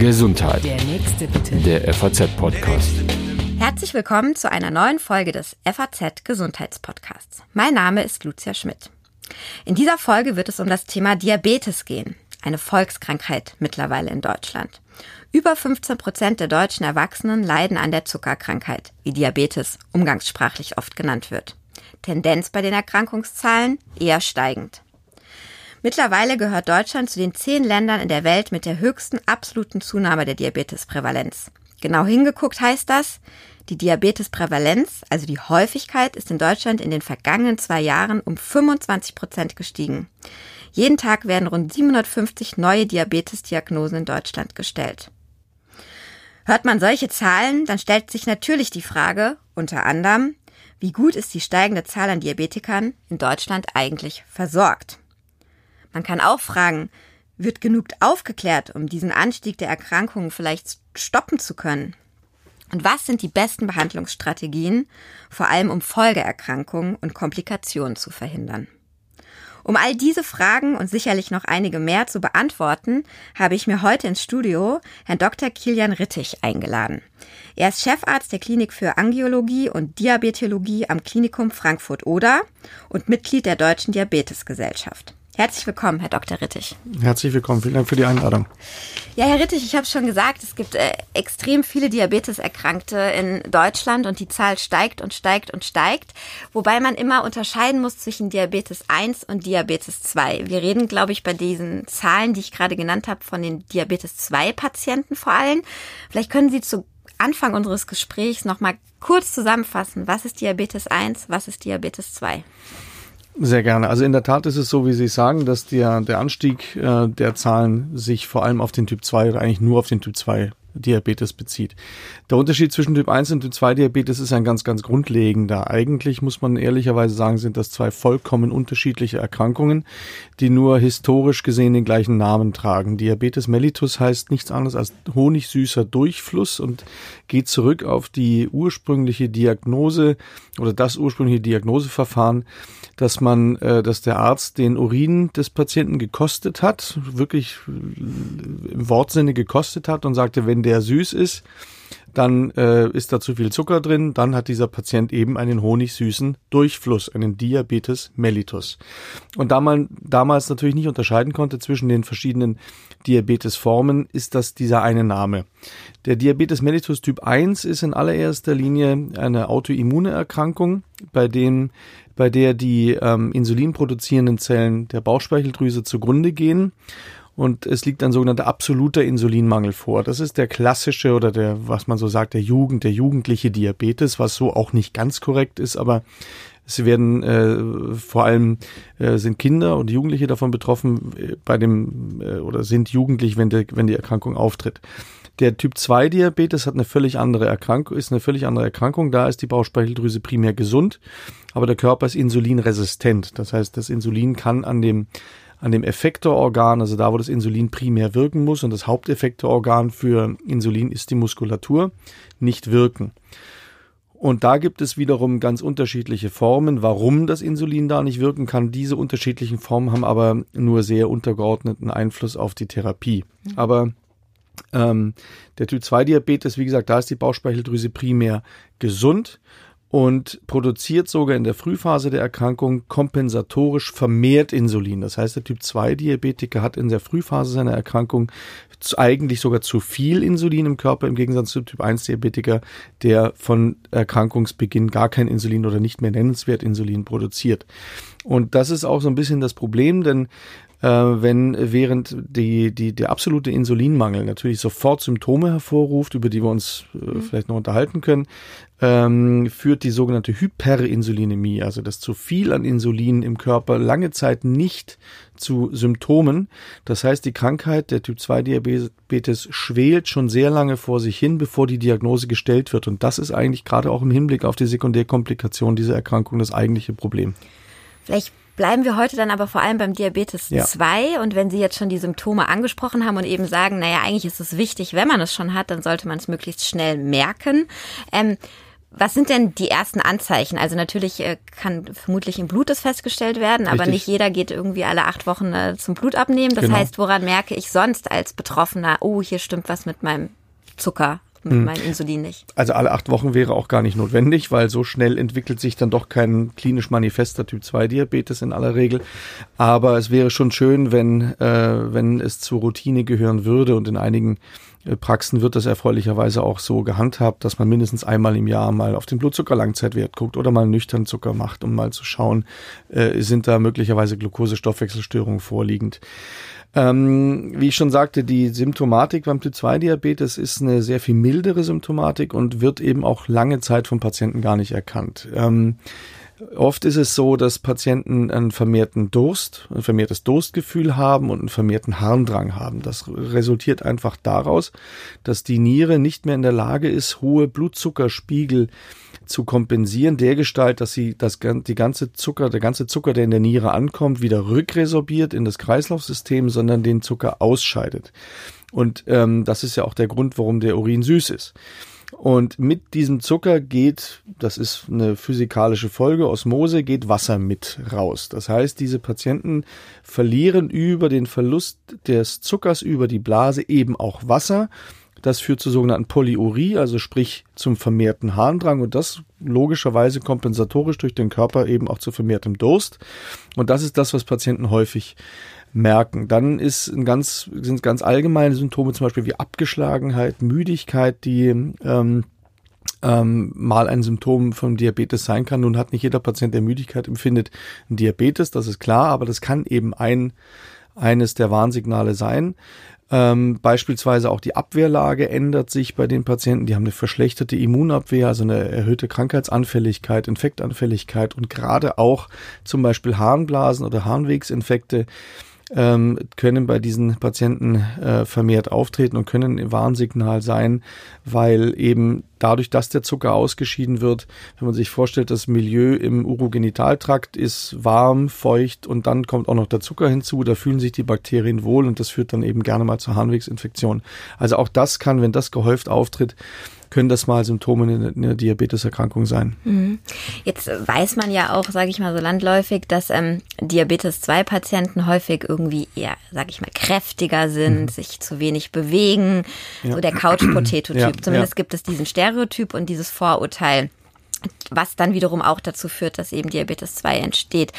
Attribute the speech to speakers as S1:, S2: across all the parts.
S1: Gesundheit.
S2: Der nächste bitte.
S1: Der FAZ-Podcast.
S3: Herzlich willkommen zu einer neuen Folge des FAZ Gesundheitspodcasts. Mein Name ist Lucia Schmidt. In dieser Folge wird es um das Thema Diabetes gehen, eine Volkskrankheit mittlerweile in Deutschland. Über 15 Prozent der deutschen Erwachsenen leiden an der Zuckerkrankheit, wie Diabetes umgangssprachlich oft genannt wird. Tendenz bei den Erkrankungszahlen eher steigend. Mittlerweile gehört Deutschland zu den zehn Ländern in der Welt mit der höchsten absoluten Zunahme der Diabetesprävalenz. Genau hingeguckt heißt das, die Diabetesprävalenz, also die Häufigkeit, ist in Deutschland in den vergangenen zwei Jahren um 25 Prozent gestiegen. Jeden Tag werden rund 750 neue Diabetesdiagnosen in Deutschland gestellt. Hört man solche Zahlen, dann stellt sich natürlich die Frage, unter anderem, wie gut ist die steigende Zahl an Diabetikern in Deutschland eigentlich versorgt? Man kann auch fragen, wird genug aufgeklärt, um diesen Anstieg der Erkrankungen vielleicht stoppen zu können? Und was sind die besten Behandlungsstrategien, vor allem um Folgeerkrankungen und Komplikationen zu verhindern? Um all diese Fragen und sicherlich noch einige mehr zu beantworten, habe ich mir heute ins Studio Herrn Dr. Kilian Rittich eingeladen. Er ist Chefarzt der Klinik für Angiologie und Diabetologie am Klinikum Frankfurt-Oder und Mitglied der Deutschen Diabetesgesellschaft. Herzlich willkommen, Herr Dr. Rittich.
S4: Herzlich willkommen, vielen Dank für die Einladung.
S3: Ja, Herr Rittich, ich habe schon gesagt, es gibt äh, extrem viele Diabeteserkrankte in Deutschland und die Zahl steigt und steigt und steigt, wobei man immer unterscheiden muss zwischen Diabetes 1 und Diabetes 2. Wir reden, glaube ich, bei diesen Zahlen, die ich gerade genannt habe, von den Diabetes 2 Patienten vor allem. Vielleicht können Sie zu Anfang unseres Gesprächs noch mal kurz zusammenfassen, was ist Diabetes 1, was ist Diabetes 2?
S4: Sehr gerne. Also in der Tat ist es so, wie Sie sagen, dass der, der Anstieg äh, der Zahlen sich vor allem auf den Typ 2 oder eigentlich nur auf den Typ 2 Diabetes bezieht. Der Unterschied zwischen Typ 1 und Typ 2 Diabetes ist ein ganz, ganz grundlegender. Eigentlich muss man ehrlicherweise sagen, sind das zwei vollkommen unterschiedliche Erkrankungen, die nur historisch gesehen den gleichen Namen tragen. Diabetes mellitus heißt nichts anderes als honigsüßer Durchfluss und geht zurück auf die ursprüngliche Diagnose oder das ursprüngliche Diagnoseverfahren, dass man, äh, dass der Arzt den Urin des Patienten gekostet hat, wirklich im Wortsinne gekostet hat und sagte, wenn der süß ist, dann äh, ist da zu viel Zucker drin, dann hat dieser Patient eben einen honigsüßen Durchfluss, einen Diabetes mellitus. Und da man damals natürlich nicht unterscheiden konnte zwischen den verschiedenen Diabetesformen, ist das dieser eine Name. Der Diabetes mellitus Typ 1 ist in allererster Linie eine autoimmune Erkrankung, bei dem bei der die ähm, insulinproduzierenden Zellen der Bauchspeicheldrüse zugrunde gehen und es liegt ein sogenannter absoluter Insulinmangel vor. Das ist der klassische oder der, was man so sagt, der Jugend, der jugendliche Diabetes, was so auch nicht ganz korrekt ist, aber es werden äh, vor allem äh, sind Kinder und Jugendliche davon betroffen äh, bei dem äh, oder sind jugendlich, wenn, der, wenn die Erkrankung auftritt. Der Typ 2 Diabetes hat eine völlig andere Erkrankung, ist eine völlig andere Erkrankung. Da ist die Bauchspeicheldrüse primär gesund, aber der Körper ist insulinresistent. Das heißt, das Insulin kann an dem an dem Effektororgan, also da, wo das Insulin primär wirken muss, und das Haupteffektororgan für Insulin ist die Muskulatur, nicht wirken. Und da gibt es wiederum ganz unterschiedliche Formen, warum das Insulin da nicht wirken kann. Diese unterschiedlichen Formen haben aber nur sehr untergeordneten Einfluss auf die Therapie. Mhm. Aber ähm, der Typ 2 Diabetes, wie gesagt, da ist die Bauchspeicheldrüse primär gesund und produziert sogar in der Frühphase der Erkrankung kompensatorisch vermehrt Insulin. Das heißt, der Typ 2 Diabetiker hat in der Frühphase seiner Erkrankung eigentlich sogar zu viel Insulin im Körper im Gegensatz zum Typ 1 Diabetiker, der von Erkrankungsbeginn gar kein Insulin oder nicht mehr nennenswert Insulin produziert. Und das ist auch so ein bisschen das Problem, denn äh, wenn während die, die, der absolute Insulinmangel natürlich sofort Symptome hervorruft, über die wir uns äh, mhm. vielleicht noch unterhalten können, ähm, führt die sogenannte Hyperinsulinämie, also das zu viel an Insulin im Körper lange Zeit nicht zu Symptomen. Das heißt, die Krankheit der Typ 2 Diabetes schwelt schon sehr lange vor sich hin, bevor die Diagnose gestellt wird. Und das ist eigentlich gerade auch im Hinblick auf die Sekundärkomplikation dieser Erkrankung das eigentliche Problem.
S3: Vielleicht Bleiben wir heute dann aber vor allem beim Diabetes ja. 2. Und wenn Sie jetzt schon die Symptome angesprochen haben und eben sagen, naja, eigentlich ist es wichtig, wenn man es schon hat, dann sollte man es möglichst schnell merken. Ähm, Was sind denn die ersten Anzeichen? Also natürlich äh, kann vermutlich im Blut das festgestellt werden, aber
S4: Richtig.
S3: nicht jeder geht irgendwie alle acht Wochen äh, zum Blut abnehmen. Das
S4: Genau.
S3: heißt, woran merke ich sonst als Betroffener, oh, hier stimmt was mit meinem Zucker, mit meinem Insulin nicht?
S4: Also alle acht Wochen wäre auch gar nicht notwendig, weil so schnell entwickelt sich dann doch kein klinisch manifester Typ 2 Diabetes in aller Regel. Aber es wäre schon schön, wenn, äh, wenn es zur Routine gehören würde und in einigen Praxen wird das erfreulicherweise auch so gehandhabt, dass man mindestens einmal im Jahr mal auf den Blutzuckerlangzeitwert guckt oder mal einen nüchternen Zucker macht, um mal zu schauen, äh, sind da möglicherweise Glukosestoffwechselstörungen vorliegend. Ähm, wie ich schon sagte, die Symptomatik beim Typ-2-Diabetes ist eine sehr viel mildere Symptomatik und wird eben auch lange Zeit vom Patienten gar nicht erkannt. Ähm, Oft ist es so, dass Patienten einen vermehrten Durst, ein vermehrtes Durstgefühl haben und einen vermehrten Harndrang haben. Das resultiert einfach daraus, dass die Niere nicht mehr in der Lage ist, hohe Blutzuckerspiegel zu kompensieren, der Gestalt, dass sie das, die ganze Zucker, der ganze Zucker, der in der Niere ankommt, wieder rückresorbiert in das Kreislaufsystem, sondern den Zucker ausscheidet. Und ähm, das ist ja auch der Grund, warum der Urin süß ist. Und mit diesem Zucker geht, das ist eine physikalische Folge, Osmose, geht Wasser mit raus. Das heißt, diese Patienten verlieren über den Verlust des Zuckers über die Blase eben auch Wasser. Das führt zur sogenannten Polyurie, also sprich zum vermehrten Harndrang und das logischerweise kompensatorisch durch den Körper eben auch zu vermehrtem Durst. Und das ist das, was Patienten häufig merken. Dann ist ein ganz, sind ganz allgemeine Symptome, zum Beispiel wie Abgeschlagenheit, Müdigkeit, die ähm, ähm, mal ein Symptom von Diabetes sein kann. Nun hat nicht jeder Patient, der Müdigkeit empfindet, einen Diabetes, das ist klar, aber das kann eben ein, eines der Warnsignale sein. Ähm, beispielsweise auch die Abwehrlage ändert sich bei den Patienten. Die haben eine verschlechterte Immunabwehr, also eine erhöhte Krankheitsanfälligkeit, Infektanfälligkeit und gerade auch zum Beispiel Harnblasen oder Harnwegsinfekte ähm, können bei diesen Patienten äh, vermehrt auftreten und können ein Warnsignal sein, weil eben dadurch, dass der Zucker ausgeschieden wird, wenn man sich vorstellt, das Milieu im Urogenitaltrakt ist warm, feucht und dann kommt auch noch der Zucker hinzu, da fühlen sich die Bakterien wohl und das führt dann eben gerne mal zur Harnwegsinfektion. Also auch das kann, wenn das gehäuft auftritt, können das mal Symptome in einer Diabeteserkrankung sein.
S3: Jetzt weiß man ja auch, sage ich mal so landläufig, dass ähm, Diabetes-2-Patienten häufig irgendwie eher, sage ich mal, kräftiger sind, sich zu wenig bewegen, so der Couch-Potato-Typ.
S4: Ja,
S3: Zumindest
S4: ja.
S3: gibt es diesen Stereotyp und dieses Vorurteil. Was dann wiederum auch dazu führt, dass eben Diabetes 2 entsteht.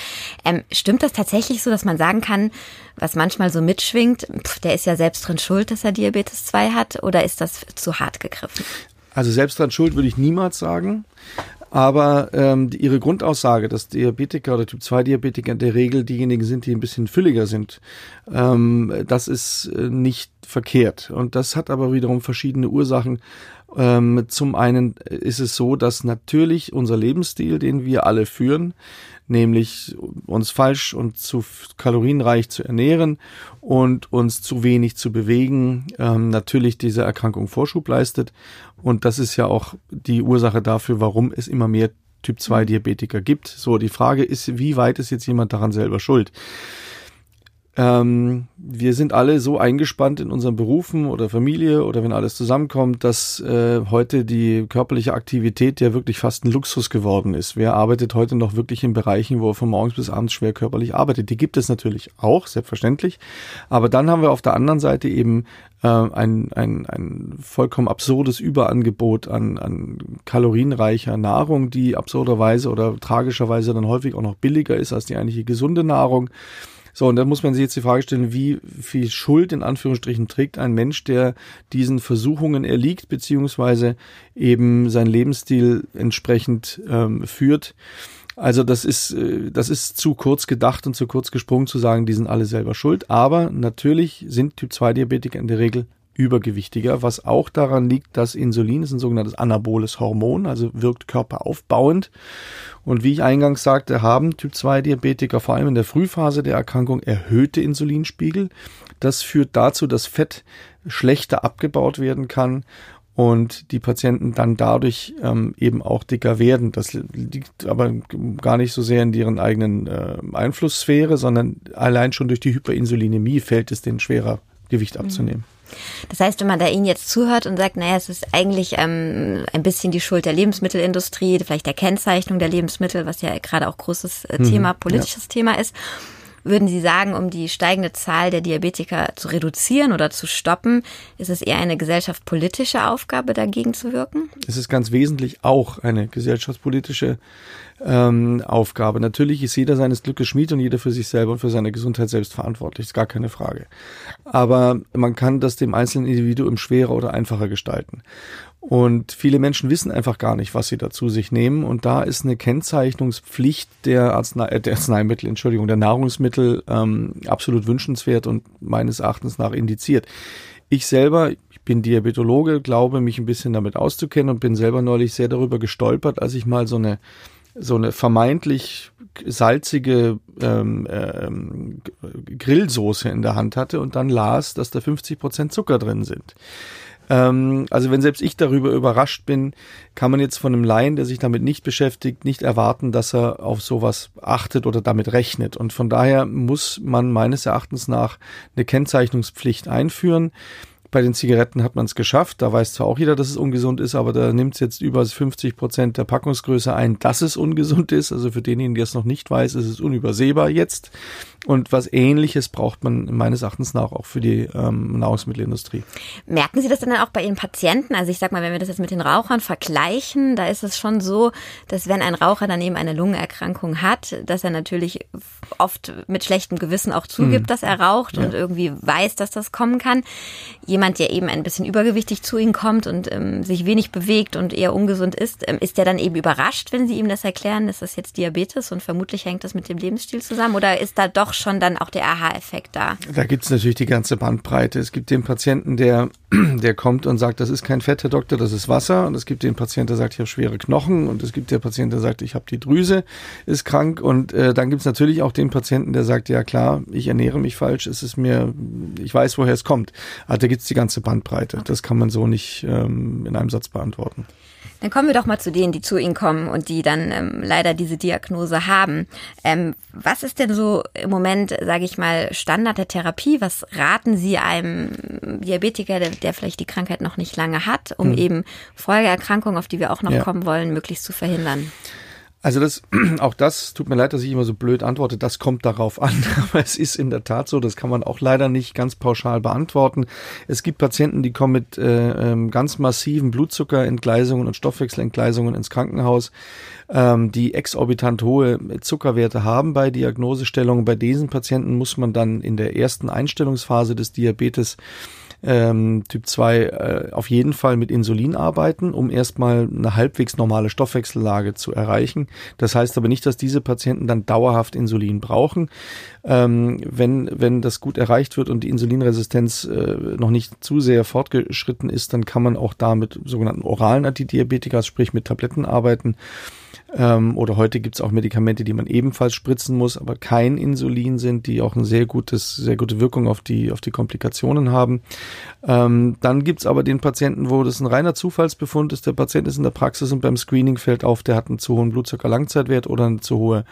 S3: Ähm, stimmt das tatsächlich so, dass man sagen kann, was manchmal so mitschwingt, pf, der ist ja selbst drin schuld, dass er Diabetes 2 hat, oder ist das zu hart gegriffen?
S4: Also selbst dran schuld würde ich niemals sagen. Aber ähm, die, ihre Grundaussage, dass Diabetiker oder Typ 2 Diabetiker in der Regel diejenigen sind, die ein bisschen fülliger sind, ähm, das ist äh, nicht verkehrt. Und das hat aber wiederum verschiedene Ursachen. Ähm, zum einen ist es so, dass natürlich unser Lebensstil, den wir alle führen, nämlich uns falsch und zu kalorienreich zu ernähren und uns zu wenig zu bewegen, ähm, natürlich diese Erkrankung Vorschub leistet. Und das ist ja auch die Ursache dafür, warum es immer mehr Typ 2 Diabetiker gibt. So, die Frage ist, wie weit ist jetzt jemand daran selber schuld? Ähm, wir sind alle so eingespannt in unseren Berufen oder Familie oder wenn alles zusammenkommt, dass äh, heute die körperliche Aktivität ja wirklich fast ein Luxus geworden ist. Wer arbeitet heute noch wirklich in Bereichen, wo er von morgens bis abends schwer körperlich arbeitet? Die gibt es natürlich auch, selbstverständlich. Aber dann haben wir auf der anderen Seite eben äh, ein, ein, ein vollkommen absurdes Überangebot an, an kalorienreicher Nahrung, die absurderweise oder tragischerweise dann häufig auch noch billiger ist als die eigentliche gesunde Nahrung. So, und dann muss man sich jetzt die Frage stellen, wie viel Schuld in Anführungsstrichen trägt ein Mensch, der diesen Versuchungen erliegt, beziehungsweise eben sein Lebensstil entsprechend ähm, führt. Also das ist, äh, das ist zu kurz gedacht und zu kurz gesprungen zu sagen, die sind alle selber schuld. Aber natürlich sind Typ-2-Diabetiker in der Regel übergewichtiger, was auch daran liegt, dass Insulin ist ein sogenanntes anaboles Hormon, also wirkt körperaufbauend. Und wie ich eingangs sagte, haben Typ-2-Diabetiker vor allem in der Frühphase der Erkrankung erhöhte Insulinspiegel. Das führt dazu, dass Fett schlechter abgebaut werden kann und die Patienten dann dadurch ähm, eben auch dicker werden. Das liegt aber gar nicht so sehr in deren eigenen äh, Einflusssphäre, sondern allein schon durch die Hyperinsulinämie fällt es denen schwerer, Gewicht abzunehmen.
S3: Das heißt, wenn man da Ihnen jetzt zuhört und sagt, naja, es ist eigentlich ähm, ein bisschen die Schuld der Lebensmittelindustrie, vielleicht der Kennzeichnung der Lebensmittel, was ja gerade auch großes äh, mhm. Thema, politisches ja. Thema ist. Würden Sie sagen, um die steigende Zahl der Diabetiker zu reduzieren oder zu stoppen, ist es eher eine gesellschaftspolitische Aufgabe, dagegen zu wirken?
S4: Es ist ganz wesentlich auch eine gesellschaftspolitische ähm, Aufgabe. Natürlich ist jeder seines Glückes Schmied und jeder für sich selber und für seine Gesundheit selbst verantwortlich, ist gar keine Frage. Aber man kann das dem einzelnen Individuum schwerer oder einfacher gestalten. Und viele Menschen wissen einfach gar nicht, was sie dazu sich nehmen. Und da ist eine Kennzeichnungspflicht der, Arznei äh, der Arzneimittel, Entschuldigung, der Nahrungsmittel ähm, absolut wünschenswert und meines Erachtens nach indiziert. Ich selber, ich bin Diabetologe, glaube mich ein bisschen damit auszukennen und bin selber neulich sehr darüber gestolpert, als ich mal so eine so eine vermeintlich salzige ähm, ähm, Grillsoße in der Hand hatte und dann las, dass da 50 Prozent Zucker drin sind. Ähm, also wenn selbst ich darüber überrascht bin, kann man jetzt von einem Laien, der sich damit nicht beschäftigt, nicht erwarten, dass er auf sowas achtet oder damit rechnet. Und von daher muss man meines Erachtens nach eine Kennzeichnungspflicht einführen. Bei den Zigaretten hat man es geschafft. Da weiß zwar auch jeder, dass es ungesund ist, aber da nimmt es jetzt über 50 Prozent der Packungsgröße ein, dass es ungesund ist. Also für denjenigen, der es noch nicht weiß, ist es unübersehbar jetzt. Und was Ähnliches braucht man meines Erachtens nach auch für die ähm, Nahrungsmittelindustrie.
S3: Merken Sie das denn auch bei Ihren Patienten? Also ich sag mal, wenn wir das jetzt mit den Rauchern vergleichen, da ist es schon so, dass wenn ein Raucher daneben eine Lungenerkrankung hat, dass er natürlich oft mit schlechtem Gewissen auch zugibt, hm. dass er raucht ja. und irgendwie weiß, dass das kommen kann. Jemand, der eben ein bisschen übergewichtig zu Ihnen kommt und ähm, sich wenig bewegt und eher ungesund ist, ähm, ist der dann eben überrascht, wenn Sie ihm das erklären, ist das jetzt Diabetes und vermutlich hängt das mit dem Lebensstil zusammen? Oder ist da doch schon dann auch der Aha-Effekt da.
S4: Da gibt es natürlich die ganze Bandbreite. Es gibt den Patienten, der, der kommt und sagt, das ist kein Fett, Herr Doktor, das ist Wasser. Und es gibt den Patienten, der sagt, ich habe schwere Knochen. Und es gibt den Patienten, der sagt, ich habe die Drüse, ist krank. Und äh, dann gibt es natürlich auch den Patienten, der sagt, ja klar, ich ernähre mich falsch, es ist mir, ich weiß, woher es kommt. Also da gibt es die ganze Bandbreite. Das kann man so nicht ähm, in einem Satz beantworten.
S3: Dann kommen wir doch mal zu denen, die zu Ihnen kommen und die dann ähm, leider diese Diagnose haben. Ähm, was ist denn so im Moment, sage ich mal, Standard der Therapie? Was raten Sie einem Diabetiker, der, der vielleicht die Krankheit noch nicht lange hat, um hm. eben Folgeerkrankungen, auf die wir auch noch ja. kommen wollen, möglichst zu verhindern?
S4: Also das, auch das, tut mir leid, dass ich immer so blöd antworte, das kommt darauf an. Aber es ist in der Tat so, das kann man auch leider nicht ganz pauschal beantworten. Es gibt Patienten, die kommen mit äh, ähm, ganz massiven Blutzuckerentgleisungen und Stoffwechselentgleisungen ins Krankenhaus, ähm, die exorbitant hohe Zuckerwerte haben bei Diagnosestellungen. Bei diesen Patienten muss man dann in der ersten Einstellungsphase des Diabetes ähm, Typ 2 äh, auf jeden Fall mit Insulin arbeiten, um erstmal eine halbwegs normale Stoffwechsellage zu erreichen. Das heißt aber nicht, dass diese Patienten dann dauerhaft Insulin brauchen. Ähm, wenn, wenn das gut erreicht wird und die Insulinresistenz äh, noch nicht zu sehr fortgeschritten ist, dann kann man auch da mit sogenannten oralen Antidiabetika, sprich mit Tabletten arbeiten. Ähm, oder heute gibt es auch Medikamente, die man ebenfalls spritzen muss, aber kein Insulin sind, die auch eine sehr sehr gute Wirkung auf die, auf die Komplikationen haben. Ähm, dann gibt es aber den Patienten, wo das ein reiner Zufallsbefund ist. Der Patient ist in der Praxis und beim Screening fällt auf, der hat einen zu hohen Blutzucker-Langzeitwert oder eine zu hohe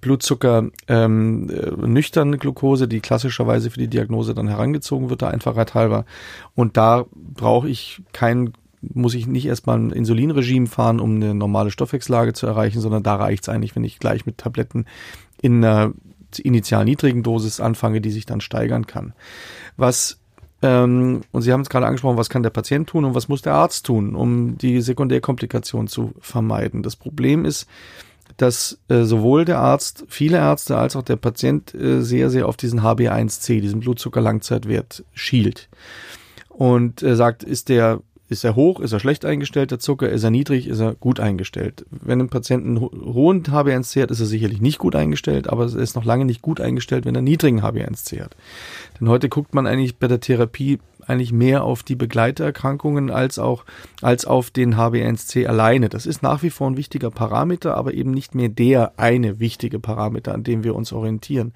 S4: Blutzucker ähm, äh, nüchterne Glucose, die klassischerweise für die Diagnose dann herangezogen wird, der Einfachheit halber. Und da brauche ich kein muss ich nicht erstmal ein Insulinregime fahren, um eine normale Stoffwechsellage zu erreichen, sondern da reicht es eigentlich, wenn ich gleich mit Tabletten in einer initial niedrigen Dosis anfange, die sich dann steigern kann. Was ähm, und Sie haben es gerade angesprochen, was kann der Patient tun und was muss der Arzt tun, um die Sekundärkomplikation zu vermeiden. Das Problem ist, dass äh, sowohl der Arzt, viele Ärzte als auch der Patient äh, sehr, sehr auf diesen HB1C, diesen Blutzuckerlangzeitwert, schielt und äh, sagt, ist der ist er hoch, ist er schlecht eingestellt, der Zucker, ist er niedrig, ist er gut eingestellt. Wenn ein Patient einen hohen HbA1c hat, ist er sicherlich nicht gut eingestellt, aber er ist noch lange nicht gut eingestellt, wenn er niedrigen HbA1c hat. Denn heute guckt man eigentlich bei der Therapie eigentlich mehr auf die Begleiterkrankungen als auch als auf den HbA1c alleine. Das ist nach wie vor ein wichtiger Parameter, aber eben nicht mehr der eine wichtige Parameter, an dem wir uns orientieren.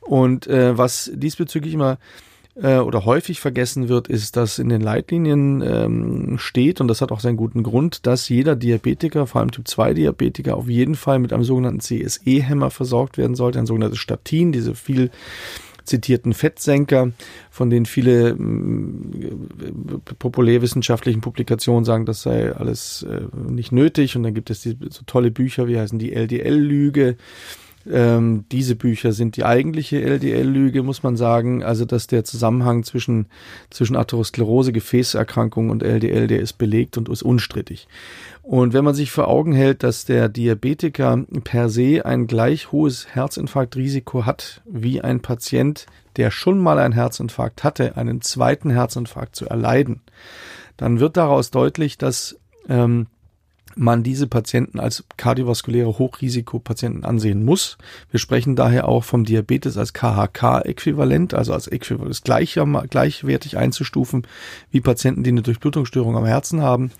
S4: Und äh, was diesbezüglich immer äh, oder häufig vergessen wird, ist, dass in den Leitlinien ähm, steht, und das hat auch seinen guten Grund, dass jeder Diabetiker, vor allem Typ 2 Diabetiker, auf jeden Fall mit einem sogenannten CSE-Hämmer versorgt werden sollte, ein sogenanntes Statin, diese viel zitierten Fettsenker, von denen viele äh, populärwissenschaftlichen Publikationen sagen, das sei alles äh, nicht nötig. Und dann gibt es die, so tolle Bücher, wie heißen die LDL-Lüge. Ähm, diese Bücher sind die eigentliche LDL-Lüge, muss man sagen. Also, dass der Zusammenhang zwischen, zwischen Atherosklerose, Gefäßerkrankung und LDL, der ist belegt und ist unstrittig. Und wenn man sich vor Augen hält, dass der Diabetiker per se ein gleich hohes Herzinfarktrisiko hat wie ein Patient, der schon mal einen Herzinfarkt hatte, einen zweiten Herzinfarkt zu erleiden, dann wird daraus deutlich, dass ähm, man diese Patienten als kardiovaskuläre Hochrisikopatienten ansehen muss. Wir sprechen daher auch vom Diabetes als KHK-Äquivalent, also als Äquivalent gleichwertig einzustufen wie Patienten, die eine Durchblutungsstörung am Herzen haben.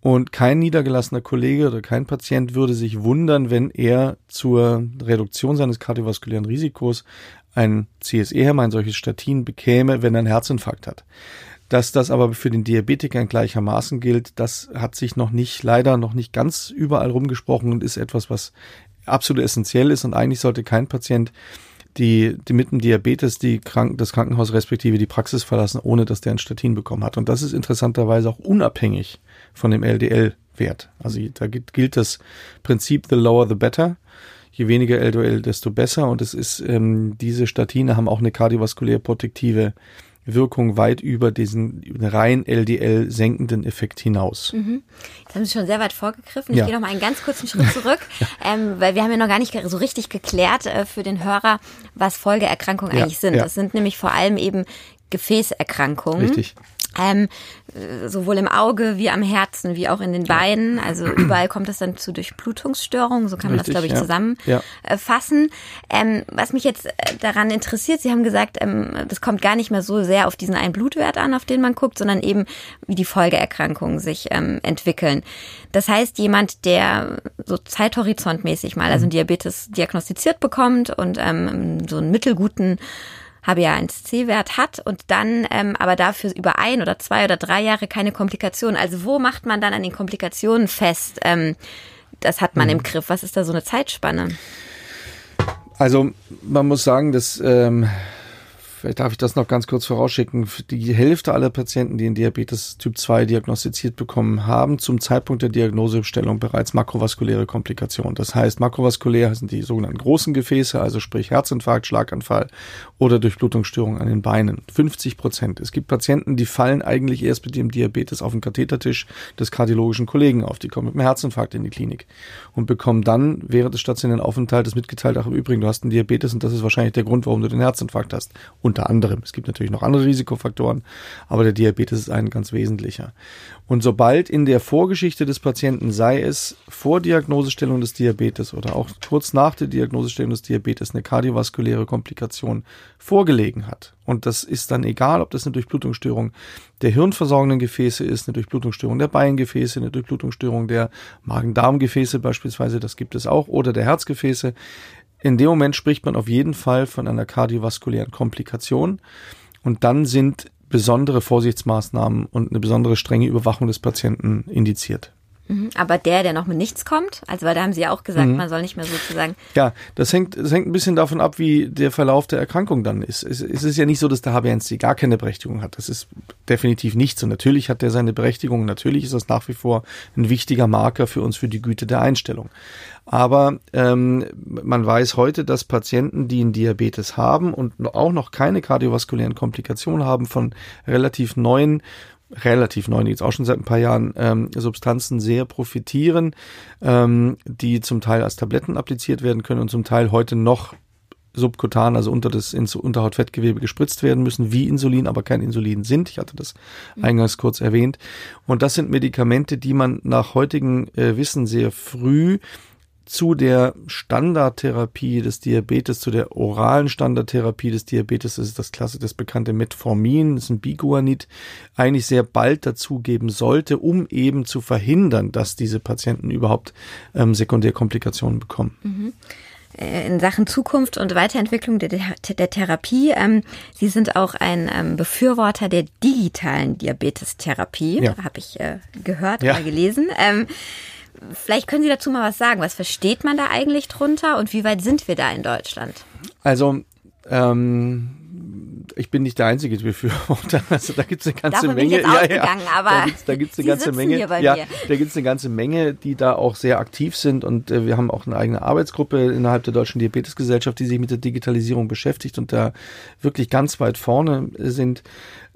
S4: Und kein niedergelassener Kollege oder kein Patient würde sich wundern, wenn er zur Reduktion seines kardiovaskulären Risikos ein CSE-Hämmer, ein solches Statin bekäme, wenn er einen Herzinfarkt hat. Dass das aber für den Diabetiker gleichermaßen gilt, das hat sich noch nicht, leider noch nicht ganz überall rumgesprochen und ist etwas, was absolut essentiell ist und eigentlich sollte kein Patient die, die mit dem Diabetes die Kranken, das Krankenhaus respektive die Praxis verlassen, ohne dass der ein Statin bekommen hat. Und das ist interessanterweise auch unabhängig von dem LDL-Wert. Also da gilt, das Prinzip the lower the better. Je weniger LDL, desto besser. Und es ist, ähm, diese Statine haben auch eine kardiovaskulär protektive Wirkung weit über diesen rein LDL senkenden Effekt hinaus.
S3: Mhm. Jetzt haben Sie schon sehr weit vorgegriffen. Ich ja. gehe noch mal einen ganz kurzen Schritt zurück, ja. ähm, weil wir haben ja noch gar nicht so richtig geklärt äh, für den Hörer, was Folgeerkrankungen ja. eigentlich sind. Das sind nämlich vor allem eben Gefäßerkrankungen.
S4: Richtig
S3: ähm, sowohl im Auge wie am Herzen wie auch in den Beinen. Also überall kommt es dann zu Durchblutungsstörungen, so kann man Richtig, das, glaube ich, ja. zusammenfassen. Ja. Ähm, was mich jetzt äh, daran interessiert, Sie haben gesagt, ähm, das kommt gar nicht mehr so sehr auf diesen einen Blutwert an, auf den man guckt, sondern eben, wie die Folgeerkrankungen sich ähm, entwickeln. Das heißt, jemand, der so zeithorizontmäßig mal, also mhm. Diabetes diagnostiziert bekommt und ähm, so einen mittelguten HbA1c-Wert hat und dann ähm, aber dafür über ein oder zwei oder drei Jahre keine Komplikationen. Also wo macht man dann an den Komplikationen fest? Ähm, das hat man mhm. im Griff. Was ist da so eine Zeitspanne?
S4: Also man muss sagen, dass ähm, Vielleicht darf ich das noch ganz kurz vorausschicken. Die Hälfte aller Patienten, die in Diabetes Typ 2 diagnostiziert bekommen, haben zum Zeitpunkt der Diagnosestellung bereits makrovaskuläre Komplikationen. Das heißt, makrovaskulär sind die sogenannten großen Gefäße, also sprich Herzinfarkt, Schlaganfall oder Durchblutungsstörungen an den Beinen. 50 Prozent. Es gibt Patienten, die fallen eigentlich erst mit dem Diabetes auf den Kathetertisch des kardiologischen Kollegen auf. Die kommen mit einem Herzinfarkt in die Klinik und bekommen dann während des stationären Aufenthaltes mitgeteilt, ach im Übrigen, du hast einen Diabetes und das ist wahrscheinlich der Grund, warum du den Herzinfarkt hast. Und unter anderem. Es gibt natürlich noch andere Risikofaktoren, aber der Diabetes ist ein ganz wesentlicher. Und sobald in der Vorgeschichte des Patienten, sei es vor Diagnosestellung des Diabetes oder auch kurz nach der Diagnosestellung des Diabetes, eine kardiovaskuläre Komplikation vorgelegen hat, und das ist dann egal, ob das eine Durchblutungsstörung der hirnversorgenden Gefäße ist, eine Durchblutungsstörung der Beingefäße, eine Durchblutungsstörung der Magen-Darm-Gefäße beispielsweise, das gibt es auch, oder der Herzgefäße, in dem Moment spricht man auf jeden Fall von einer kardiovaskulären Komplikation. Und dann sind besondere Vorsichtsmaßnahmen und eine besondere strenge Überwachung des Patienten indiziert.
S3: Mhm. Aber der, der noch mit nichts kommt, also weil da haben Sie ja auch gesagt, mhm. man soll nicht mehr sozusagen.
S4: Ja, das hängt, das hängt ein bisschen davon ab, wie der Verlauf der Erkrankung dann ist. Es, es ist ja nicht so, dass der HbA1c gar keine Berechtigung hat. Das ist definitiv nicht so. Natürlich hat der seine Berechtigung. Natürlich ist das nach wie vor ein wichtiger Marker für uns für die Güte der Einstellung. Aber ähm, man weiß heute, dass Patienten, die einen Diabetes haben und auch noch keine kardiovaskulären Komplikationen haben, von relativ neuen relativ neu, jetzt auch schon seit ein paar Jahren, ähm, Substanzen sehr profitieren, ähm, die zum Teil als Tabletten appliziert werden können und zum Teil heute noch subkutan, also unter das ins Unterhautfettgewebe gespritzt werden müssen, wie Insulin, aber kein Insulin sind. Ich hatte das mhm. eingangs kurz erwähnt. Und das sind Medikamente, die man nach heutigem äh, Wissen sehr früh zu der Standardtherapie des Diabetes, zu der oralen Standardtherapie des Diabetes, das ist das klasse, das bekannte Metformin, das ist ein Biguanid, eigentlich sehr bald dazugeben sollte, um eben zu verhindern, dass diese Patienten überhaupt ähm, Sekundärkomplikationen bekommen.
S3: Mhm äh, in Sachen Zukunft und Weiterentwicklung der, der Therapie. Ähm, Sie sind auch ein ähm, Befürworter der digitalen Diabetestherapie, ja. habe ich äh, gehört ja. oder gelesen. Ähm, Vielleicht können Sie dazu mal was sagen. Was versteht man da eigentlich drunter und wie weit sind wir da in Deutschland?
S4: Also Ähm, ich bin nicht der einzige Befürworter. Also da gibt es eine ganze
S3: Davon
S4: Menge.
S3: Bin ich jetzt ja, ja. aber
S4: da da gibt's eine ganze Menge.
S3: ja,
S4: mir. da gibt's eine ganze Menge, die da auch sehr aktiv sind und äh, wir haben auch eine eigene Arbeitsgruppe innerhalb der Deutschen Diabetesgesellschaft, die sich mit der Digitalisierung beschäftigt und da wirklich ganz weit vorne sind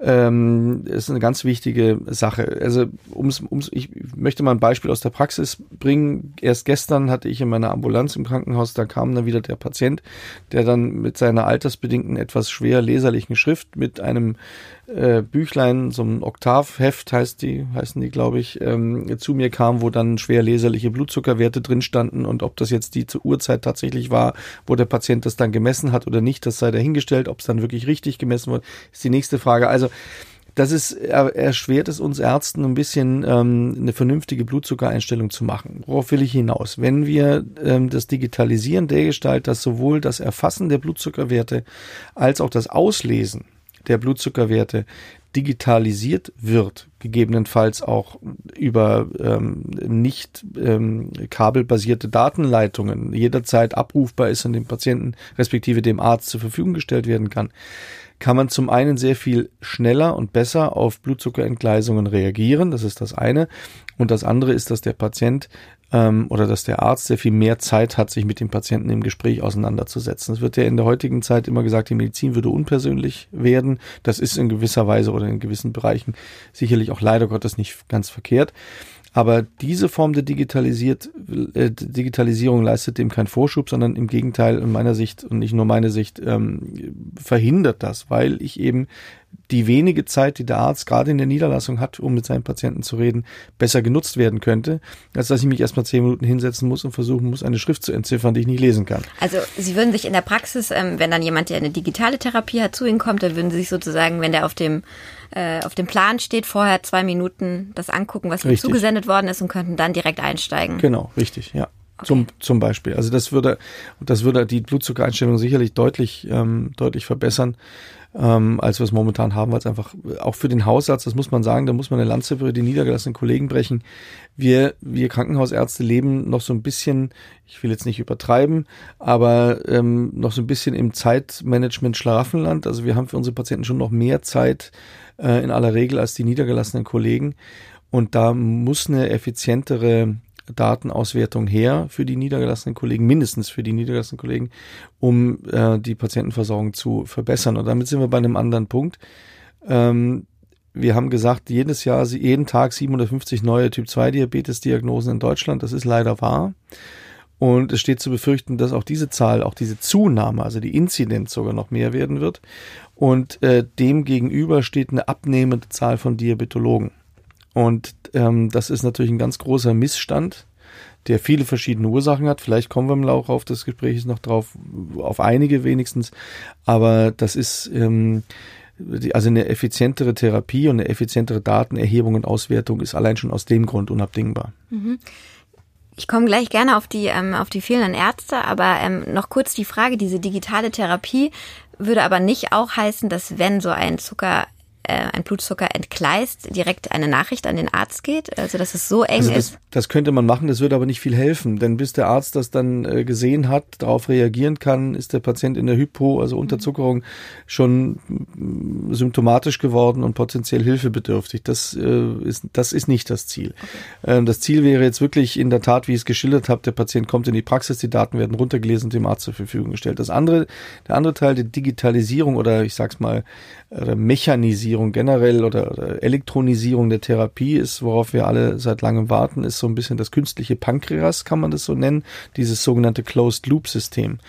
S4: ähm, ist eine ganz wichtige Sache. Also ums, ums, ich möchte mal ein Beispiel aus der Praxis bringen. Erst gestern hatte ich in meiner Ambulanz im Krankenhaus, da kam dann wieder der Patient, der dann mit seiner altersbedingten etwas schwer leserlichen Schrift mit einem äh, Büchlein, so ein Oktavheft heißt die, heißen die, glaube ich, ähm, zu mir kam, wo dann schwer leserliche Blutzuckerwerte drin standen und ob das jetzt die zur Uhrzeit tatsächlich war, wo der Patient das dann gemessen hat oder nicht, das sei dahingestellt, ob es dann wirklich richtig gemessen wurde, ist die nächste Frage. Also das ist, erschwert es uns Ärzten ein bisschen ähm, eine vernünftige Blutzuckereinstellung zu machen. Worauf will ich hinaus? Wenn wir ähm, das Digitalisieren der Gestalt, dass sowohl das Erfassen der Blutzuckerwerte als auch das Auslesen der Blutzuckerwerte digitalisiert wird, gegebenenfalls auch über ähm, nicht ähm, kabelbasierte Datenleitungen jederzeit abrufbar ist und dem Patienten respektive dem Arzt zur Verfügung gestellt werden kann, kann man zum einen sehr viel schneller und besser auf Blutzuckerentgleisungen reagieren. Das ist das eine. Und das andere ist, dass der Patient ähm, oder dass der Arzt sehr viel mehr Zeit hat, sich mit dem Patienten im Gespräch auseinanderzusetzen. Es wird ja in der heutigen Zeit immer gesagt, die Medizin würde unpersönlich werden. Das ist in gewisser Weise oder in gewissen Bereichen sicherlich auch leider Gottes nicht ganz verkehrt. Aber diese Form der Digitalisiert, äh, Digitalisierung leistet dem keinen Vorschub, sondern im Gegenteil in meiner Sicht und nicht nur meine Sicht ähm, verhindert das, weil ich eben die wenige Zeit, die der Arzt gerade in der Niederlassung hat, um mit seinen Patienten zu reden, besser genutzt werden könnte, als dass ich mich erstmal zehn Minuten hinsetzen muss und versuchen muss, eine Schrift zu entziffern, die ich nicht lesen kann.
S3: Also Sie würden sich in der Praxis, ähm, wenn dann jemand, der eine digitale Therapie hat, zu Ihnen kommt, dann würden Sie sich sozusagen, wenn der auf dem äh, auf dem Plan steht, vorher zwei Minuten das angucken, was Ihnen zugesendet worden ist und könnten dann direkt einsteigen.
S4: Genau, richtig, ja. Okay. Zum, zum Beispiel. Also das würde, das würde die Blutzuckereinstellung sicherlich deutlich, ähm, deutlich verbessern ähm, als wir es momentan haben, weil es einfach auch für den Hausarzt, das muss man sagen, da muss man eine Lanze für die niedergelassenen Kollegen brechen. Wir, wir Krankenhausärzte leben noch so ein bisschen, ich will jetzt nicht übertreiben, aber ähm, noch so ein bisschen im Zeitmanagement Schlaraffenland. Also wir haben für unsere Patienten schon noch mehr Zeit äh, in aller Regel als die niedergelassenen Kollegen. Und da muss eine effizientere Datenauswertung her für die niedergelassenen Kollegen, mindestens für die niedergelassenen Kollegen, um äh, die Patientenversorgung zu verbessern. Und damit sind wir bei einem anderen Punkt. Ähm, wir haben gesagt, jedes Jahr, jeden Tag 750 neue Typ-2-Diabetes-Diagnosen in Deutschland. Das ist leider wahr. Und es steht zu befürchten, dass auch diese Zahl, auch diese Zunahme, also die Inzidenz sogar noch mehr werden wird. Und äh, dem gegenüber steht eine abnehmende Zahl von Diabetologen. Und ähm, das ist natürlich ein ganz großer Missstand, der viele verschiedene Ursachen hat. Vielleicht kommen wir im Laufe des Gesprächs noch drauf, auf einige wenigstens. Aber das ist ähm, also eine effizientere Therapie und eine effizientere Datenerhebung und Auswertung ist allein schon aus dem Grund unabdingbar.
S3: Mhm. Ich komme gleich gerne auf die ähm, auf die fehlenden Ärzte, aber ähm, noch kurz die Frage: Diese digitale Therapie würde aber nicht auch heißen, dass wenn so ein Zucker ein Blutzucker entgleist, direkt eine Nachricht an den Arzt geht? Also dass es so eng
S4: also
S3: das,
S4: ist? Das könnte man machen, das würde aber nicht viel helfen, denn bis der Arzt das dann äh, gesehen hat, darauf reagieren kann, ist der Patient in der Hypo, also Unterzuckerung, schon mm, symptomatisch geworden und potenziell hilfebedürftig. Das, äh, ist, das ist nicht das Ziel. Okay. Ähm, das Ziel wäre jetzt wirklich in der Tat, wie ich es geschildert habe, der Patient kommt in die Praxis, die Daten werden runtergelesen und dem Arzt zur Verfügung gestellt. Das andere, der andere Teil, die Digitalisierung oder ich sag's mal, oder Mechanisierung generell oder, oder Elektronisierung der Therapie ist, worauf wir alle seit langem warten, ist so ein bisschen das künstliche Pankreas, kann man das so nennen, dieses sogenannte Closed Loop System.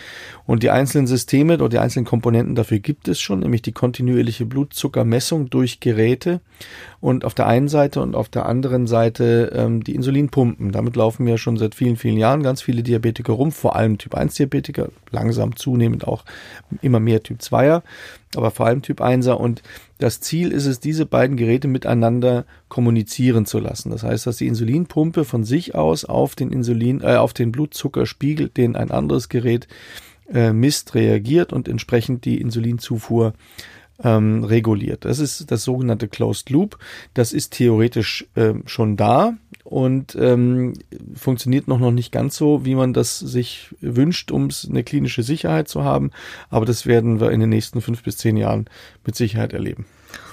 S4: Und die einzelnen Systeme oder die einzelnen Komponenten dafür gibt es schon, nämlich die kontinuierliche Blutzuckermessung durch Geräte und auf der einen Seite und auf der anderen Seite ähm, die Insulinpumpen. Damit laufen ja schon seit vielen, vielen Jahren ganz viele Diabetiker rum, vor allem Typ 1 Diabetiker, langsam zunehmend auch immer mehr Typ 2er, aber vor allem Typ 1er und das Ziel ist es, diese beiden Geräte miteinander kommunizieren zu lassen. Das heißt, dass die Insulinpumpe von sich aus auf den Insulin, äh, auf den Blutzuckerspiegel, den ein anderes Gerät äh, misst, reagiert und entsprechend die Insulinzufuhr ähm, reguliert. Das ist das sogenannte Closed Loop. Das ist theoretisch äh, schon da. und ähm, funktioniert noch, noch nicht ganz so, wie man das sich wünscht, um eine klinische Sicherheit zu haben. Aber das werden wir in den nächsten fünf bis zehn Jahren mit Sicherheit erleben.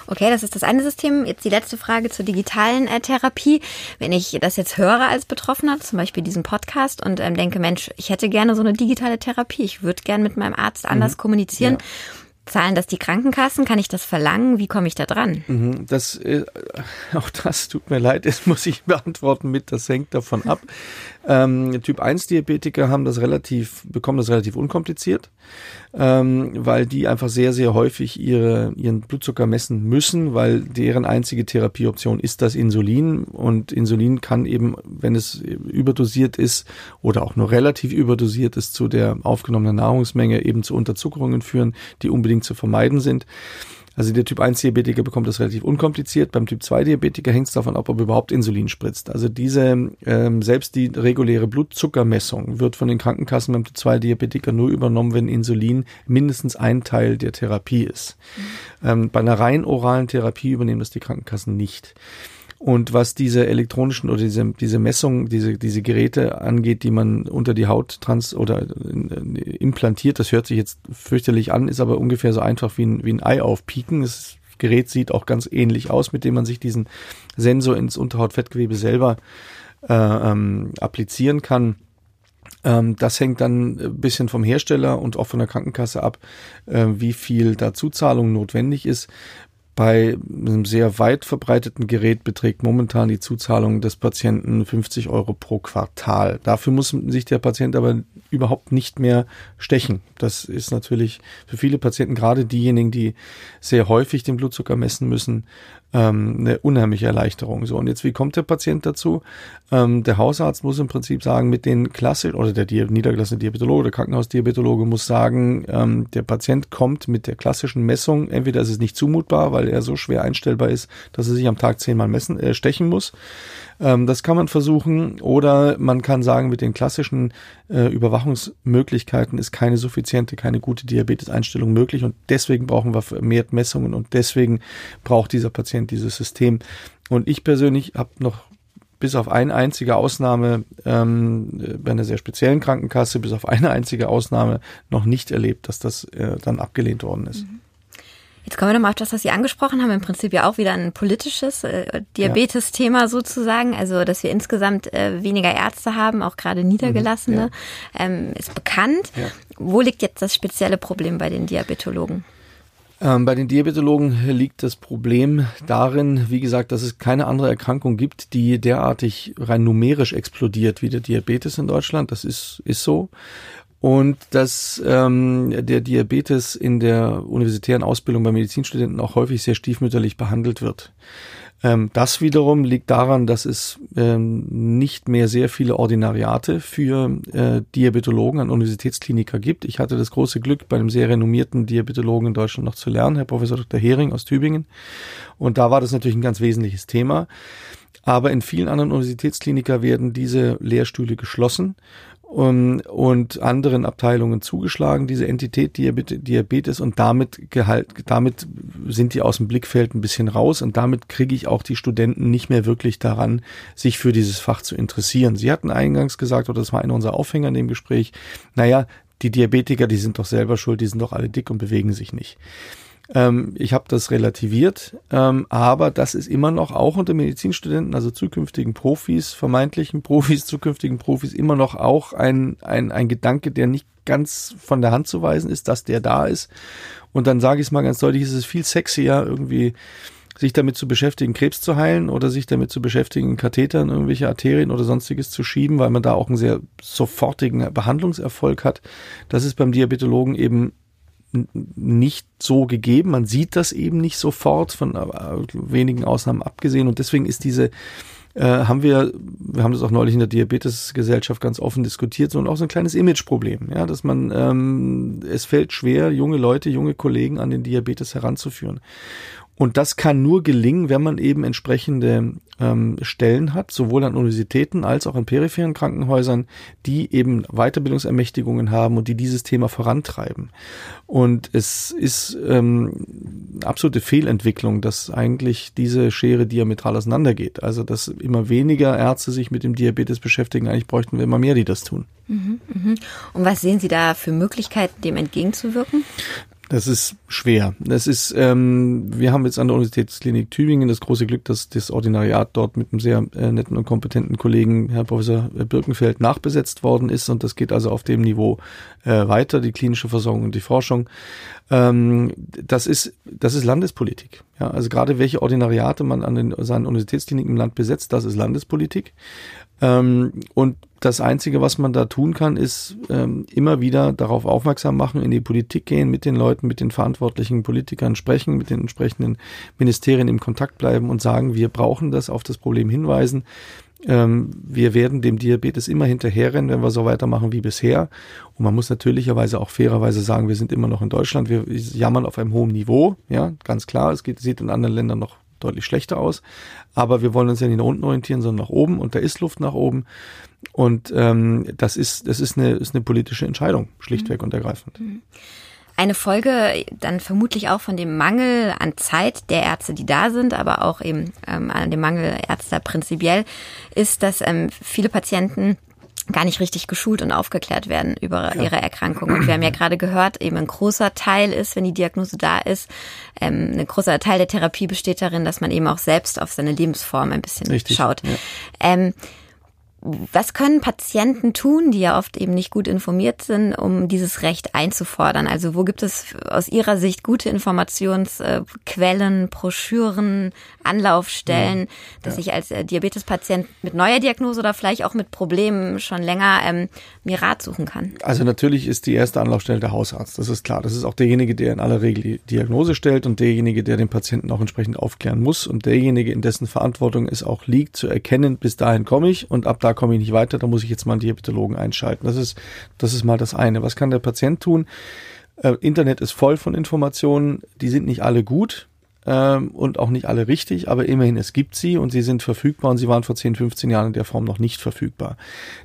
S3: Okay, das ist das eine System. Jetzt die letzte Frage zur digitalen äh, Therapie. Wenn ich das jetzt höre als Betroffener, zum Beispiel diesen Podcast und ähm, denke, Mensch, ich hätte gerne so eine digitale Therapie. Ich würde gerne mit meinem Arzt anders mhm. kommunizieren. Ja. Zahlen das die Krankenkassen? Kann ich das verlangen? Wie komme ich da dran?
S4: Mhm, das, äh, auch das tut mir leid, das muss ich beantworten mit, das hängt davon ab. Ähm, typ 1 Diabetiker haben das relativ, bekommen das relativ unkompliziert, ähm, weil die einfach sehr, sehr häufig ihre, ihren Blutzucker messen müssen, weil deren einzige Therapieoption ist das Insulin und Insulin kann eben, wenn es überdosiert ist oder auch nur relativ überdosiert ist zu der aufgenommenen Nahrungsmenge eben zu Unterzuckerungen führen, die unbedingt zu vermeiden sind. Also der Typ 1 Diabetiker bekommt das relativ unkompliziert. Beim Typ 2 Diabetiker hängt es davon ab, ob er überhaupt Insulin spritzt. Also diese, ähm, selbst die reguläre Blutzuckermessung wird von den Krankenkassen beim Typ 2 Diabetiker nur übernommen, wenn Insulin mindestens ein Teil der Therapie ist. Mhm. Ähm, bei einer rein oralen Therapie übernehmen das die Krankenkassen nicht. Und was diese elektronischen oder diese, diese Messung, diese, diese Geräte angeht, die man unter die Haut trans oder implantiert, das hört sich jetzt fürchterlich an, ist aber ungefähr so einfach wie ein, wie ein Ei aufpieken. Das Gerät sieht auch ganz ähnlich aus, mit dem man sich diesen Sensor ins Unterhautfettgewebe selber äh, ähm, applizieren kann. Ähm, das hängt dann ein bisschen vom Hersteller und auch von der Krankenkasse ab, äh, wie viel da Zuzahlung notwendig ist. Bei einem sehr weit verbreiteten Gerät beträgt momentan die Zuzahlung des Patienten 50 Euro pro Quartal. Dafür muss sich der Patient aber überhaupt nicht mehr stechen. Das ist natürlich für viele Patienten, gerade diejenigen, die sehr häufig den Blutzucker messen müssen, ähm, eine unheimliche Erleichterung. So, und jetzt, wie kommt der Patient dazu? Ähm, der Hausarzt muss im Prinzip sagen, mit den klassischen, oder der niedergelassene Diabetologe, der Krankenhausdiabetologe muss sagen, ähm, der Patient kommt mit der klassischen Messung, entweder ist es nicht zumutbar, weil er so schwer einstellbar ist, dass er sich am Tag zehnmal messen, äh, stechen muss. Ähm, das kann man versuchen. Oder man kann sagen, mit den klassischen äh, Überwachungsmöglichkeiten ist keine suffiziente, keine gute Diabeteseinstellung möglich. Und deswegen brauchen wir vermehrt Messungen und deswegen braucht dieser Patient dieses System. Und ich persönlich habe noch bis auf eine einzige Ausnahme ähm, bei einer sehr speziellen Krankenkasse, bis auf eine einzige Ausnahme noch nicht erlebt, dass das äh, dann abgelehnt worden ist. Mhm.
S3: Jetzt kommen wir nochmal auf das, was Sie angesprochen haben. Im Prinzip ja auch wieder ein politisches äh, Diabetes-Thema ja. sozusagen. Also, dass wir insgesamt äh, weniger Ärzte haben, auch gerade Niedergelassene, mhm, ja. ähm, ist bekannt. Ja. Wo liegt jetzt das spezielle Problem bei den Diabetologen?
S4: Ähm, bei den Diabetologen liegt das Problem darin, wie gesagt, dass es keine andere Erkrankung gibt, die derartig rein numerisch explodiert wie der Diabetes in Deutschland. Das ist, ist so und dass ähm, der Diabetes in der universitären Ausbildung bei Medizinstudenten auch häufig sehr stiefmütterlich behandelt wird. Ähm, das wiederum liegt daran, dass es ähm, nicht mehr sehr viele Ordinariate für äh, Diabetologen an Universitätskliniker gibt. Ich hatte das große Glück, bei einem sehr renommierten Diabetologen in Deutschland noch zu lernen, Herr Professor Dr. Hering aus Tübingen. Und da war das natürlich ein ganz wesentliches Thema. Aber in vielen anderen Universitätskliniker werden diese Lehrstühle geschlossen und, und anderen Abteilungen zugeschlagen, diese Entität Diabetes und damit gehalt, damit sind die aus dem Blickfeld ein bisschen raus und damit kriege ich auch die Studenten nicht mehr wirklich daran, sich für dieses Fach zu interessieren. Sie hatten eingangs gesagt, oder das war einer unserer Aufhänger in dem Gespräch, naja, die Diabetiker, die sind doch selber schuld, die sind doch alle dick und bewegen sich nicht. Ähm, ich habe das relativiert, ähm, aber das ist immer noch auch unter Medizinstudenten, also zukünftigen Profis, vermeintlichen Profis, zukünftigen Profis, immer noch auch ein, ein, ein Gedanke, der nicht ganz von der Hand zu weisen ist, dass der da ist. Und dann sage ich es mal ganz deutlich, ist es viel sexier, irgendwie sich damit zu beschäftigen, Krebs zu heilen oder sich damit zu beschäftigen, Kathetern, irgendwelche Arterien oder sonstiges zu schieben, weil man da auch einen sehr sofortigen Behandlungserfolg hat. Das ist beim Diabetologen eben nicht so gegeben. Man sieht das eben nicht sofort, von äh, wenigen Ausnahmen abgesehen. Und deswegen ist diese, äh, haben wir, wir haben das auch neulich in der Diabetesgesellschaft ganz offen diskutiert, so und auch so ein kleines Imageproblem, ja, dass man, ähm, es fällt schwer, junge Leute, junge Kollegen an den Diabetes heranzuführen. Und das kann nur gelingen, wenn man eben entsprechende ähm, Stellen hat, sowohl an Universitäten als auch an peripheren Krankenhäusern, die eben Weiterbildungsermächtigungen haben und die dieses Thema vorantreiben. Und es ist ähm, absolute Fehlentwicklung, dass eigentlich diese Schere diametral auseinandergeht. Also dass immer weniger Ärzte sich mit dem Diabetes beschäftigen. Eigentlich bräuchten wir immer mehr, die das tun.
S3: Mhm, mhm. Und was sehen Sie da für Möglichkeiten, dem entgegenzuwirken?
S4: Das ist schwer. Das ist, ähm, wir haben jetzt an der Universitätsklinik Tübingen das große Glück, dass das Ordinariat dort mit einem sehr äh, netten und kompetenten Kollegen, Herr Professor Birkenfeld, nachbesetzt worden ist. Und das geht also auf dem Niveau äh, weiter, die klinische Versorgung und die Forschung. Ähm, das ist, das ist Landespolitik. Ja, also gerade welche Ordinariate man an den, seinen Universitätskliniken im Land besetzt, das ist Landespolitik. Ähm, und das Einzige, was man da tun kann, ist ähm, immer wieder darauf aufmerksam machen, in die Politik gehen, mit den Leuten, mit den verantwortlichen Politikern sprechen, mit den entsprechenden Ministerien im Kontakt bleiben und sagen, wir brauchen das, auf das Problem hinweisen. Ähm, wir werden dem Diabetes immer hinterherrennen, wenn wir so weitermachen wie bisher. Und man muss natürlicherweise auch fairerweise sagen, wir sind immer noch in Deutschland, wir jammern auf einem hohen Niveau, ja, ganz klar. Es geht, sieht in anderen Ländern noch deutlich schlechter aus. Aber wir wollen uns ja nicht nach unten orientieren, sondern nach oben und da ist Luft nach oben. Und ähm, das ist, das ist eine, ist eine politische Entscheidung, schlichtweg mhm. und ergreifend. Mhm.
S3: Eine Folge dann vermutlich auch von dem Mangel an Zeit der Ärzte, die da sind, aber auch eben ähm, an dem Mangel Ärzte prinzipiell, ist, dass ähm, viele Patienten gar nicht richtig geschult und aufgeklärt werden über ja. ihre Erkrankung. Und wir haben ja gerade gehört, eben ein großer Teil ist, wenn die Diagnose da ist, ähm, ein großer Teil der Therapie besteht darin, dass man eben auch selbst auf seine Lebensform ein bisschen richtig, schaut. Ja. Ähm, was können Patienten tun, die ja oft eben nicht gut informiert sind, um dieses Recht einzufordern? Also wo gibt es aus Ihrer Sicht gute Informationsquellen, Broschüren, Anlaufstellen, ja. dass ja. ich als äh, Diabetespatient mit neuer Diagnose oder vielleicht auch mit Problemen schon länger ähm, mir Rat suchen kann?
S4: Also natürlich ist die erste Anlaufstelle der Hausarzt, das ist klar. Das ist auch derjenige, der in aller Regel die Diagnose stellt und derjenige, der den Patienten auch entsprechend aufklären muss und derjenige, in dessen Verantwortung es auch liegt, zu erkennen, bis dahin komme ich und ab da komme ich nicht weiter, da muss ich jetzt mal einen Diabetologen einschalten. Das ist, das ist mal das eine. Was kann der Patient tun? Äh, Internet ist voll von Informationen, die sind nicht alle gut ähm, und auch nicht alle richtig, aber immerhin es gibt sie und sie sind verfügbar und sie waren vor 10, 15 Jahren in der Form noch nicht verfügbar.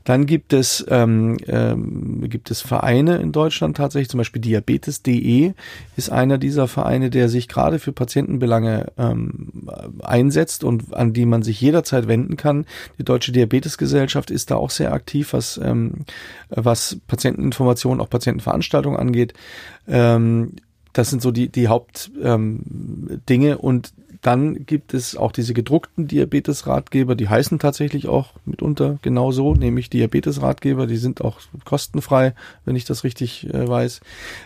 S4: Dann gibt es ähm, ähm, gibt es Vereine in Deutschland tatsächlich, zum Beispiel Diabetes.de ist einer dieser Vereine, der sich gerade für Patientenbelange ähm, einsetzt und an die man sich jederzeit wenden kann. Die Deutsche Diabetesgesellschaft ist da auch sehr aktiv, was ähm, was Patienteninformationen, auch Patientenveranstaltungen angeht. Ähm, das sind so die, die Hauptdinge. Ähm, und dann gibt es auch diese gedruckten Diabetes-Ratgeber, die heißen tatsächlich auch mitunter genauso, nämlich Diabetes-Ratgeber, die sind auch kostenfrei, wenn ich das richtig äh, weiß,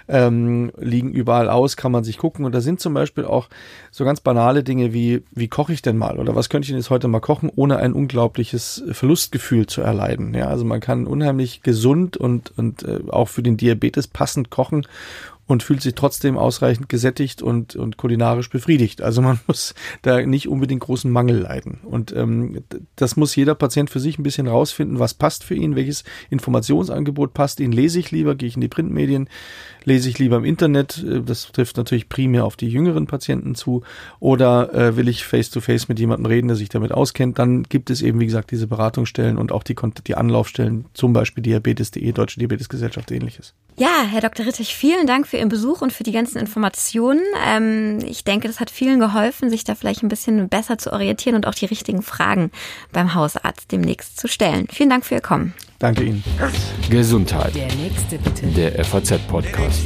S4: ähm, liegen überall aus, kann man sich gucken. Und da sind zum Beispiel auch so ganz banale Dinge wie, wie koche ich denn mal oder was könnte ich denn jetzt heute mal kochen, ohne ein unglaubliches Verlustgefühl zu erleiden. Ja, also man kann unheimlich gesund und, und äh, auch für den Diabetes passend kochen und fühlt sich trotzdem ausreichend gesättigt und, und kulinarisch befriedigt. Also man muss da nicht unbedingt großen Mangel leiden. Und ähm, das muss jeder Patient für sich ein bisschen rausfinden, was passt für ihn, welches Informationsangebot passt ihn. Lese ich lieber, gehe ich in die Printmedien, lese ich lieber im Internet, äh, das trifft natürlich primär auf die jüngeren Patienten zu, oder äh, will ich face-to-face -face mit jemandem reden, der sich damit auskennt, dann gibt es eben, wie gesagt, diese Beratungsstellen und auch die, die Anlaufstellen, zum Beispiel diabetes.de, Deutsche Diabetesgesellschaft, ähnliches.
S3: Ja, Herr Dr. Rittich, vielen Dank für Ihren Besuch und für die ganzen Informationen. Ähm, ich denke, das hat vielen geholfen, sich da vielleicht ein bisschen besser zu orientieren und auch die richtigen Fragen beim Hausarzt demnächst zu stellen. Vielen Dank für Ihr Kommen.
S4: Danke Ihnen.
S1: Gesundheit. Der nächste bitte. Der FAZ-Podcast.